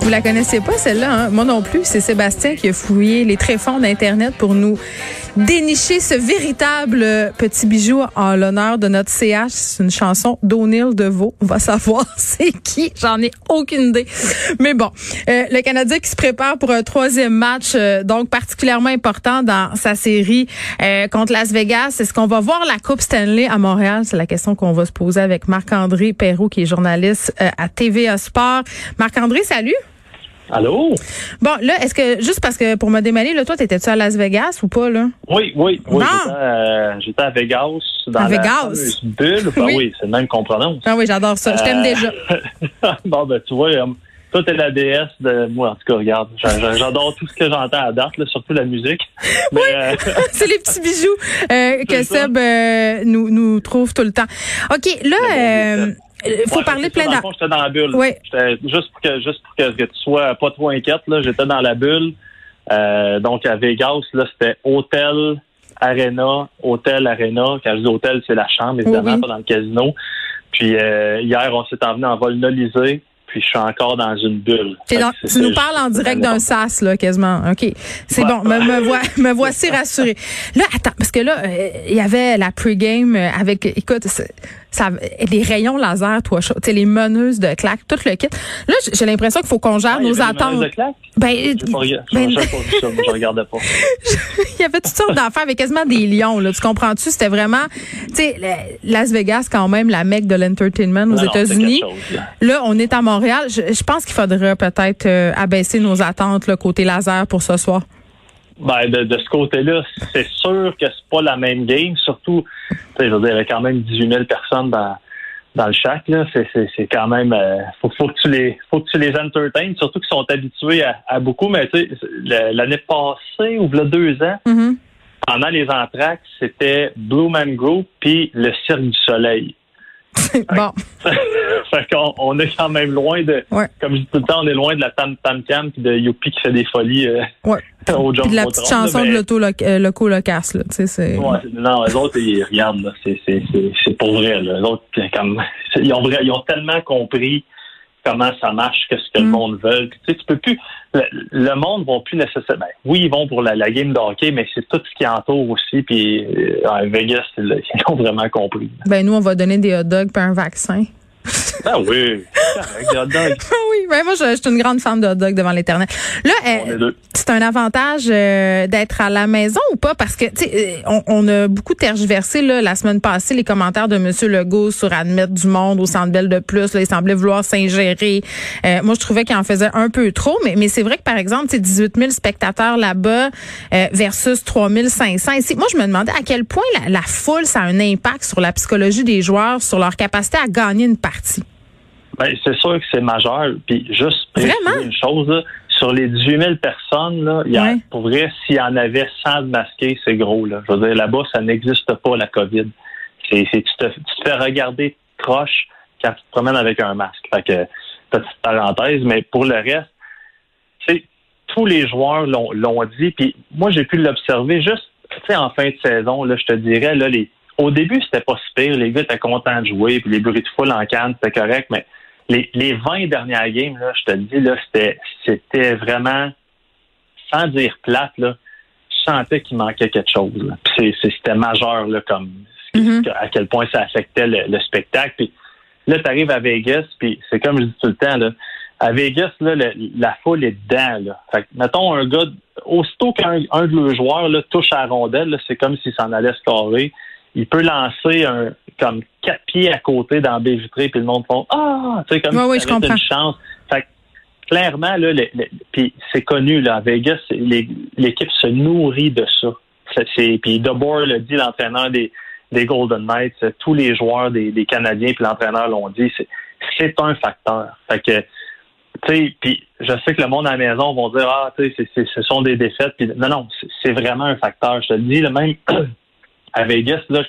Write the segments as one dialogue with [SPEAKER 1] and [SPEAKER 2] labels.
[SPEAKER 1] Vous la connaissez pas celle-là, hein? moi non plus. C'est Sébastien qui a fouillé les tréfonds d'Internet pour nous dénicher ce véritable euh, petit bijou en l'honneur de notre CH. C'est une chanson d'O'Neill Deveau. On va savoir c'est qui. J'en ai aucune idée. Mais bon, euh, le Canadien qui se prépare pour un troisième match, euh, donc particulièrement important dans sa série euh, contre Las Vegas. Est-ce qu'on va voir la Coupe Stanley à Montréal? C'est la question qu'on va se poser avec Marc-André Perrault, qui est journaliste euh, à TVA Sport. Marc-André, salut.
[SPEAKER 2] Allô?
[SPEAKER 1] Bon, là, est-ce que, juste parce que pour me démêler, là, toi, t'étais-tu à Las Vegas ou pas, là?
[SPEAKER 2] Oui, oui, oui. J'étais, euh, j'étais à Vegas. Dans
[SPEAKER 1] À
[SPEAKER 2] la
[SPEAKER 1] Vegas?
[SPEAKER 2] bulle. Ben
[SPEAKER 1] Oui.
[SPEAKER 2] oui, c'est le même qu'on prononce.
[SPEAKER 1] Ah oui, j'adore ça. Je t'aime
[SPEAKER 2] Euh,
[SPEAKER 1] déjà.
[SPEAKER 2] bon, ben, tu vois, euh, toi, t'es la déesse de moi, en tout cas, regarde. j'a- j'a- J'adore tout ce que j'entends à date, là, surtout la musique. Mais, euh,
[SPEAKER 1] C'est les petits bijoux euh, que. Seb euh, nous, nous trouve tout le temps. OK, là, il faut
[SPEAKER 2] ouais,
[SPEAKER 1] parler plein d'argent.
[SPEAKER 2] J'étais dans la bulle.
[SPEAKER 1] Oui.
[SPEAKER 2] Juste pour que, juste pour que, que tu sois pas trop inquiète, là, j'étais dans la bulle. Euh, donc, à Vegas, là, c'était hôtel, arena, hôtel, arena. Quand je dis hôtel, c'est la chambre, évidemment,
[SPEAKER 1] Oui,
[SPEAKER 2] pas dans le casino. Puis, euh, hier, on s'est emmené en vol nolisé. Puis, je suis encore dans une bulle.
[SPEAKER 1] Tu nous parles en direct d'un sas, là, quasiment. OK. C'est
[SPEAKER 2] Ouais.
[SPEAKER 1] bon. Me, me, vois- me voici rassurée. Là, attends, parce que là, euh, il y avait la pregame euh, avec, écoute, c'est- ça, les rayons laser, toi, chaud. Tu sais, les meneuses de claques, tout le kit. Là, j'ai- l'impression qu'il faut qu'on gère
[SPEAKER 2] Ah,
[SPEAKER 1] nos
[SPEAKER 2] des
[SPEAKER 1] attentes.
[SPEAKER 2] de claques?
[SPEAKER 1] Ben,
[SPEAKER 2] pas,
[SPEAKER 1] ben,
[SPEAKER 2] j'ai pas vu ça, moi, je regardais pas.
[SPEAKER 1] il y avait toutes sortes d'affaires avec quasiment des lions. Là. Tu comprends-tu? C'était vraiment, tu sais, le- Las Vegas, quand même, la mecque de l'entertainment aux États-Unis.
[SPEAKER 2] là.
[SPEAKER 1] On est à Montréal. Je, je pense qu'il faudrait peut-être euh, abaisser nos attentes là, côté laser pour ce soir.
[SPEAKER 2] Ben, de, de ce côté-là, c'est sûr que c'est pas la même game. Surtout, je veux dire, il y avait quand même 18 000 personnes dans, dans le shack. Là. C'est, c'est, c'est quand même... euh, faut, faut, que tu les, faut que tu les entertaines, surtout qu'ils sont habitués à, à beaucoup. Mais tu sais, l'année passée, ou il a deux ans,
[SPEAKER 1] Mhm.
[SPEAKER 2] pendant les entractes, c'était Blue Man Group puis le Cirque du Soleil.
[SPEAKER 1] Bon,
[SPEAKER 2] fait qu'on on est quand même loin de...
[SPEAKER 1] Ouais.
[SPEAKER 2] Comme je dis tout le temps, on est loin de la Tam Tam Cam puis de Youpi qui fait des folies euh,
[SPEAKER 1] ouais.
[SPEAKER 2] au John
[SPEAKER 1] Puis de la petite chanson de l'auto euh, loco locasse, là. Tu sais, c'est.
[SPEAKER 2] Ouais, non, les autres, ils regardent, là. C'est, c'est, c'est, c'est pour vrai, là. Les autres, comme, ils ont vrai, ils ont tellement compris comment ça marche, qu'est-ce que le
[SPEAKER 1] Mm.
[SPEAKER 2] monde veut. Tu sais, tu peux plus, le, le monde va plus nécessairement, ben, oui, ils vont pour la, la game de hockey, mais c'est tout ce qui entoure aussi. Puis, euh, Vegas, ils ont vraiment compris.
[SPEAKER 1] Ben nous, on va donner des hot dogs puis un vaccin.
[SPEAKER 2] Ah oui, dogs,
[SPEAKER 1] Ah oui, ben moi, je, je suis une grande fan de hot dogs devant l'éternel. Là, euh, c'est un avantage euh, d'être à la maison ou pas? Parce que, tu sais, euh, on, on a beaucoup tergiversé là, la semaine passée les commentaires de M. Legault sur admettre du monde au Centre Bell de plus. Là, il semblait vouloir s'ingérer. Euh, moi, je trouvais qu'il en faisait un peu trop. Mais, mais c'est vrai que, par exemple, c'est 18 000 spectateurs là-bas euh, versus 3 500 ici. Moi, je me demandais à quel point la, la foule, ça a un impact sur la psychologie des joueurs, sur leur capacité à gagner une partie.
[SPEAKER 2] Ben, c'est sûr que c'est majeur. Puis juste préciser une chose, là, sur les 18 000 personnes, là, il y a,
[SPEAKER 1] Ouais.
[SPEAKER 2] pour vrai, s'il y en avait 100 de masqués, c'est gros. Là. Je veux dire, là-bas, ça n'existe pas, la COVID. C'est, tu, te, tu te fais regarder croche quand tu te promènes avec un masque. Fait que, petite parenthèse, mais pour le reste, tu sais, tous les joueurs l'ont, l'ont dit. Puis moi, j'ai pu l'observer juste, tu sais, en fin de saison, là, je te dirais, là, les, au début, c'était pas si pire. Les gars étaient contents de jouer, puis les bruits de foule en canne, c'était correct, mais les, les 20 dernières games, là, je te le dis, là, c'était, c'était vraiment, sans dire plate, là, tu sentais qu'il manquait quelque chose. là. Puis c'est- c'était majeur, là, comme
[SPEAKER 1] Mhm.
[SPEAKER 2] à quel point ça affectait le, le spectacle. Puis là, tu arrives à Vegas, puis c'est comme je dis tout le temps, là, à Vegas, là, le- la foule est dedans. Là. Fait que, mettons, un gars, aussitôt qu'un un de leurs joueurs là, touche à la rondelle, là, c'est comme s'il s'en allait scorer. Il peut lancer un comme quatre pieds à côté dans la baie vitrée, puis le monde font Ah! Tu sais, comme si une chance. Fait que clairement, là, le- le- puis c'est connu, là, à Vegas, l'équipe se nourrit de ça. C'est- Puis l'a dit, l'entraîneur des, des Golden Knights, tous les joueurs des, des Canadiens puis l'entraîneur l'ont dit, c'est, c'est un facteur. Fait que, tu sais, puis je sais que le monde à la maison vont dire, ah, tu sais, ce sont des défaites. Puis non, non, c'est, vraiment un facteur. Je te le dis, le même à Vegas, là,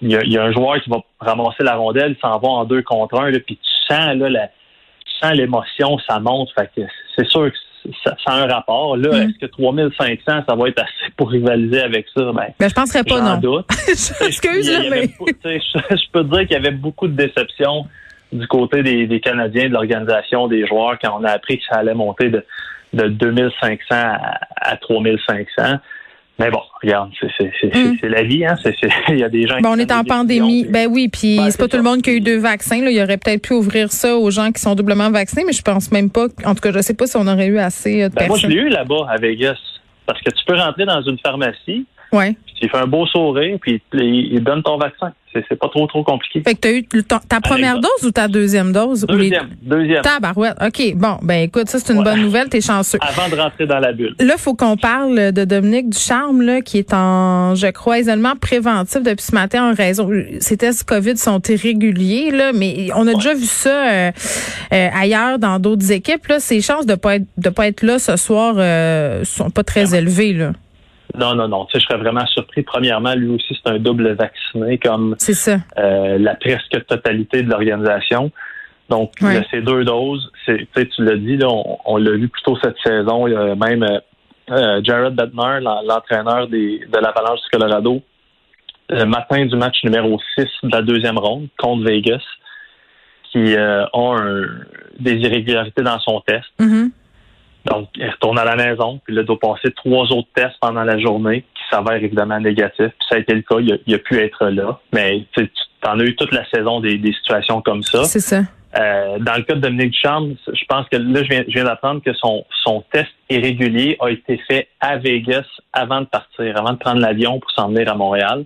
[SPEAKER 2] il y, y a un joueur qui va ramasser la rondelle, il s'en va en deux contre un, puis tu sens là, la, tu sens l'émotion, ça monte. Fait que c'est sûr que ça, ça a un rapport. Là,
[SPEAKER 1] Mm.
[SPEAKER 2] est-ce que 3500, ça va être assez pour rivaliser avec ça? Ben,
[SPEAKER 1] Ben, je penserais pas, non.
[SPEAKER 2] doute.
[SPEAKER 1] Excuse, mais.
[SPEAKER 2] je, je peux te dire qu'il y avait beaucoup de déception du côté des, des Canadiens, de l'organisation, des joueurs, quand on a appris que ça allait monter de, de 2500 à, à 3500. Mais bon, regarde, c'est
[SPEAKER 1] Mm.
[SPEAKER 2] c'est la vie, hein. Il y a des gens qui
[SPEAKER 1] Ben, on est en pandémie. Ben oui, puis c'est pas tout le monde qui a eu deux vaccins. Là. Il aurait peut-être pu ouvrir ça aux gens qui sont doublement vaccinés, mais je pense même pas. En tout cas, je sais pas si on aurait eu assez euh, de
[SPEAKER 2] Ben, moi, je
[SPEAKER 1] personnes.
[SPEAKER 2] l'ai eu là-bas à Vegas. Parce que tu peux rentrer dans une pharmacie,
[SPEAKER 1] ouais.
[SPEAKER 2] puis tu fais un beau sourire, puis il, il donne ton vaccin. C'est pas trop, trop compliqué.
[SPEAKER 1] Fait que t'as eu le- ta, ta première dose ou ta deuxième dose? Ou les-
[SPEAKER 2] Deuxième, deuxième.
[SPEAKER 1] Tabarouette. OK. Bon, ben écoute, ça, c'est une
[SPEAKER 2] Ouais.
[SPEAKER 1] bonne nouvelle. T'es chanceux.
[SPEAKER 2] Avant de rentrer dans la bulle.
[SPEAKER 1] Là, faut qu'on parle de Dominique Ducharme, là, qui est en, je crois, isolement préventif depuis ce matin en raison. Ces tests COVID sont irréguliers, là, mais on a déjà vu ça euh, euh, ailleurs dans d'autres équipes. Là, ses chances de pas être de pas être là ce soir euh, sont pas très élevées. Là.
[SPEAKER 2] Non, non, non. Tu sais, je serais vraiment surpris. Premièrement, lui aussi, c'est un double vacciné comme
[SPEAKER 1] ça.
[SPEAKER 2] euh, la presque totalité de l'organisation. Donc, ces deux doses. Tu sais, tu l'as dit, là, on, on l'a vu plus tôt cette saison. Il y a même euh, euh, Jared Bednar, l'en- l'entraîneur de l'Avalanche du Colorado, le matin du match numéro 6 de la deuxième ronde contre Vegas, qui euh, a un- des irrégularités dans son test.
[SPEAKER 1] Mhm.
[SPEAKER 2] Donc, il retourne à la maison, puis là, il doit passer trois autres tests pendant la journée qui s'avèrent évidemment négatifs. Puis ça a été le cas, il a, il a pu être là. Mais tu en as eu toute la saison des, des situations comme ça.
[SPEAKER 1] C'est ça.
[SPEAKER 2] Euh, dans le cas de Dominique Ducharme, je pense que là, je viens, je viens d'apprendre que son, son test irrégulier a été fait à Vegas avant de partir, avant de prendre l'avion pour s'en venir à Montréal.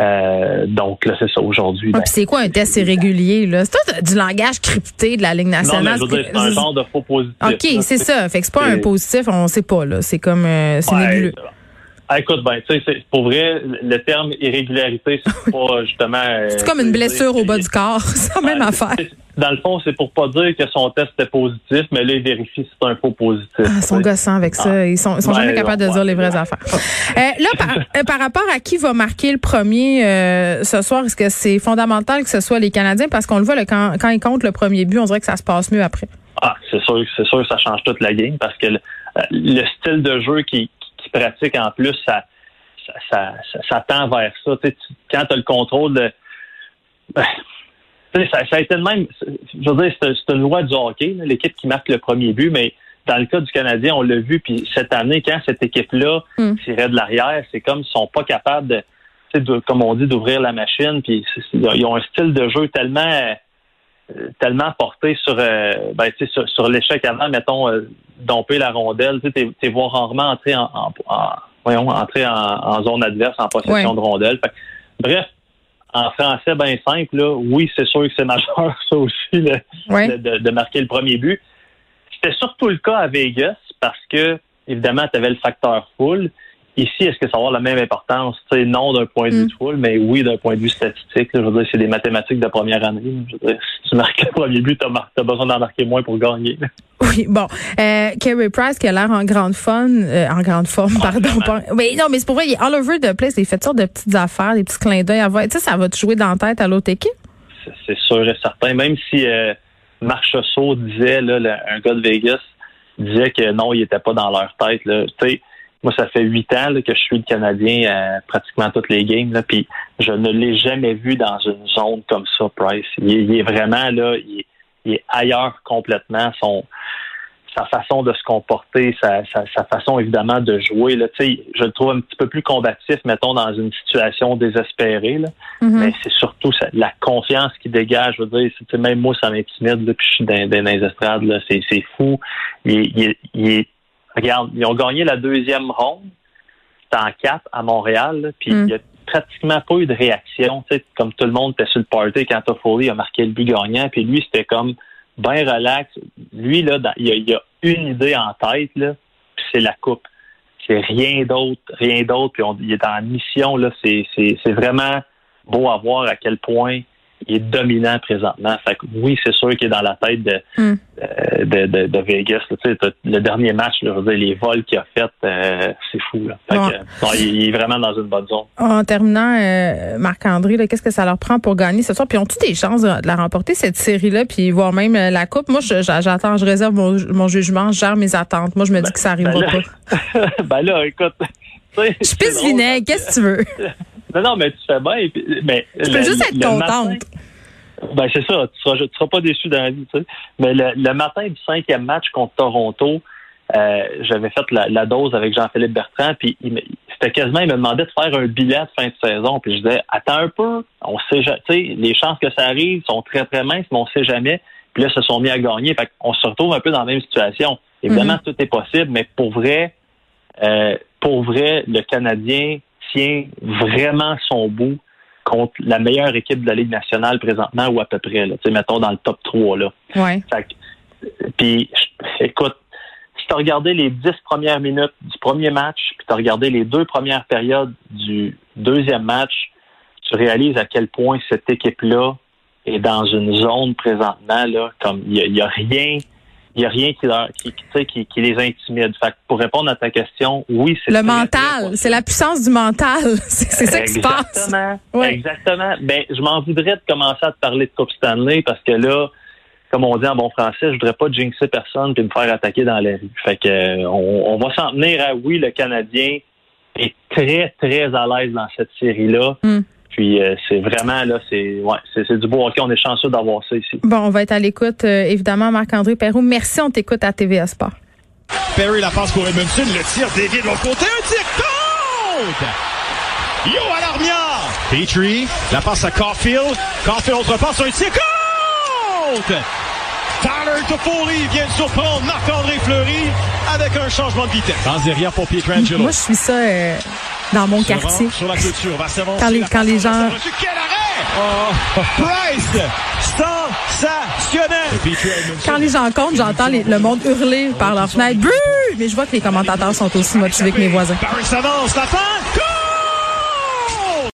[SPEAKER 2] Euh, donc là, c'est ça aujourd'hui.
[SPEAKER 1] Ouais,
[SPEAKER 2] ben,
[SPEAKER 1] c'est quoi un test irrégulier là? C'est du langage crypté de la Ligue nationale.
[SPEAKER 2] c'est un genre de faux positif.
[SPEAKER 1] Ok, c'est ça. Fait que c'est pas un positif, on sait pas là. C'est comme euh, c'est
[SPEAKER 2] Ouais,
[SPEAKER 1] nébuleux.
[SPEAKER 2] Ah, écoute, ben, tu sais, pour vrai, le terme irrégularité, c'est pas justement. euh,
[SPEAKER 1] C'est comme une blessure au bas du corps. C'est la même affaire.
[SPEAKER 2] Dans le fond, c'est pour pas dire que son test était positif, mais là, il vérifie si c'est un faux positif.
[SPEAKER 1] Ah, ils sont gossants avec ça. Ils sont, ils sont
[SPEAKER 2] Ouais,
[SPEAKER 1] jamais capables de dire les vraies affaires. Euh, là, par, euh, par rapport à qui va marquer le premier euh, ce soir, est-ce que c'est fondamental que ce soit les Canadiens? Parce qu'on le voit, quand, quand ils comptent le premier but, on dirait que ça se passe mieux après.
[SPEAKER 2] Ah, c'est sûr, c'est sûr que ça change toute la game parce que le, euh, le style de jeu qu'il qui pratique en plus, ça, ça, ça, ça- ça tend vers ça. Tu quand tu as le contrôle de. Ça, ça a été le même. Je veux dire, c'est une loi du hockey, l'équipe qui marque le premier but, mais dans le cas du Canadien, on l'a vu, puis cette année, quand cette équipe-là
[SPEAKER 1] Mm.
[SPEAKER 2] tirait de l'arrière, c'est comme s'ils sont pas capables de, tu sais, de- comme on dit, d'ouvrir la machine, puis ils ont un style de jeu tellement euh, tellement porté sur euh, ben, tu sais, sur, sur l'échec avant, mettons, euh, domper la rondelle, tu sais, voir rarement entrer en, en, en- voyons, entrer en, en zone adverse en possession
[SPEAKER 1] Ouais.
[SPEAKER 2] de rondelle. Fait bref, en français bien simple, là, oui, c'est sûr que c'est majeur, ça aussi, de- de marquer le premier but. C'était surtout le cas à Vegas parce que, évidemment, tu avais le facteur full. Ici, est-ce que ça va avoir la même importance? Non d'un point de vue
[SPEAKER 1] Mm.
[SPEAKER 2] de full, mais oui d'un point de vue statistique. là. je veux dire, c'est des mathématiques de première année. là. Je veux dire, si tu marques le premier but, tu as, besoin d'en marquer moins pour gagner. là.
[SPEAKER 1] Oui, bon. Euh, Kerry Price qui a l'air en grande fun, euh, en grande forme, pardon. pas- mais non, mais c'est pour vrai, il est all over the place. Il fait toutes sortes de petites affaires, des petits clins d'œil. Tu sais, ça va te jouer dans la tête à l'autre équipe?
[SPEAKER 2] C'est- sûr et certain. Même si euh, Marc Chasseau disait, là, le- un gars de Vegas, disait que non, il était pas dans leur tête. Là. Tu sais, moi, ça fait huit ans là, que je suis le Canadien à pratiquement toutes les games. Là, puis je ne l'ai jamais vu dans une zone comme ça, Price. Il, est- il est vraiment là, il est, il est ailleurs complètement. Son, sa façon de se comporter, sa, sa, sa façon évidemment de jouer. Là, tu sais, je le trouve un petit peu plus combatif, mettons, dans une situation désespérée. Là.
[SPEAKER 1] Mhm.
[SPEAKER 2] Mais c'est surtout ça- la confiance qu'il dégage. Je veux dire, même moi, ça m'intimide, puis je suis dans, dans les estrades. C'est, fou. Il est- regarde, ils ont gagné la deuxième ronde. C'était en quatre à Montréal, puis
[SPEAKER 1] Mm.
[SPEAKER 2] il n'y a pratiquement pas eu de réaction. Tu sais, comme tout le monde était sur le party quand Toffoli a marqué le but gagnant, puis lui, c'était comme bien relax. Lui, là, dans- il, a, il a une idée en tête, là, puis c'est la coupe. C'est rien d'autre, rien d'autre. Puis on- il est en mission, là. C'est, c'est, c'est vraiment beau à voir à quel point il est dominant présentement. Fait que oui, c'est sûr qu'il est dans la tête de,
[SPEAKER 1] Hmm.
[SPEAKER 2] euh, de, de, de Vegas. Tu sais, le dernier match, là, je veux dire, les vols qu'il a fait, euh, c'est fou. Là. Fait que, non, il, il est vraiment dans une bonne zone.
[SPEAKER 1] En terminant, euh, Marc-André, qu'est-ce que ça leur prend pour gagner ce soir? Puis ont-ils des chances de, la remporter, cette série-là, puis voire même la Coupe? Moi, j'attends, je réserve mon, mon jugement, je gère mes attentes. Moi, je me dis que ça arrivera
[SPEAKER 2] ben là-
[SPEAKER 1] pas.
[SPEAKER 2] ben là, écoute. tu
[SPEAKER 1] Je pisse vinaigre, qu'est-ce que tu veux?
[SPEAKER 2] Non, non, mais tu fais bien. Mais
[SPEAKER 1] Je peux juste être contente.
[SPEAKER 2] Ben, c'est ça. Tu seras, tu seras pas déçu dans la vie, tu sais. Mais le, le matin du cinquième match contre Toronto, euh, j'avais fait la, la dose avec Jean-Philippe Bertrand, puis il me- c'était quasiment, il me demandait de faire un bilan de fin de saison, puis je disais, attends un peu, on sait, ja- tu sais, les chances que ça arrive sont très, très minces, mais on sait jamais. Puis là, ils se sont mis à gagner. Fait qu'on se retrouve un peu dans la même situation. Évidemment, tout est possible, mais pour vrai, euh, pour vrai, le Canadien tient vraiment son bout contre la meilleure équipe de la Ligue nationale présentement, ou à peu près, là, mettons dans le top 3. Là.
[SPEAKER 1] Ouais.
[SPEAKER 2] Puis, écoute, si tu as regardé les dix premières minutes du premier match, puis tu as regardé les deux premières périodes du deuxième match, tu réalises à quel point cette équipe-là est dans une zone présentement, là, comme il n'y a rien. Il n'y a rien qui, leur, qui, qui, qui, qui les intimide. Fait que pour répondre à ta question, oui, c'est
[SPEAKER 1] Le mental, c'est la puissance du mental. C'est ça qui se passe.
[SPEAKER 2] Exactement. Exactement. Ben, je m'en voudrais de commencer à te parler de Coupe Stanley parce que là, comme on dit en bon français, je voudrais pas jinxer personne puis me faire attaquer dans la rue. Fait que euh, on, on va s'en tenir à oui, le Canadien est très, très à l'aise dans cette série-là.
[SPEAKER 1] Hmm.
[SPEAKER 2] Puis euh, c'est vraiment là, c'est ouais, c'est c'est du beau hockey. On est chanceux d'avoir ça ici.
[SPEAKER 1] Bon, on va être à l'écoute, euh, évidemment, Marc-André Perrault. Merci, on t'écoute à TVA Sport.
[SPEAKER 3] Perry la passe pour Edmondson, le tir dévié de l'autre côté, un tir contre! Yo à l'armière! Petrie, la passe à Caulfield, Caulfield autre passe, un tir contre! Tyler Toffoli vient de surprendre Marc-André Fleury avec un changement de vitesse. Dans derrière pour Pietrangelo.
[SPEAKER 1] Moi, je suis ça euh, dans mon quartier.
[SPEAKER 3] Sur la clôture, va s'avancer.
[SPEAKER 1] Quand les- quand les
[SPEAKER 3] en
[SPEAKER 1] gens-!
[SPEAKER 3] Price! Sensationnel! Edmondson.
[SPEAKER 1] Quand les gens comptent, j'entends les- le monde hurler par leur fenêtre. But! Mais je vois que les commentateurs sont aussi motivés que mes voisins.
[SPEAKER 3] Barry s'avance, la fin! Coup!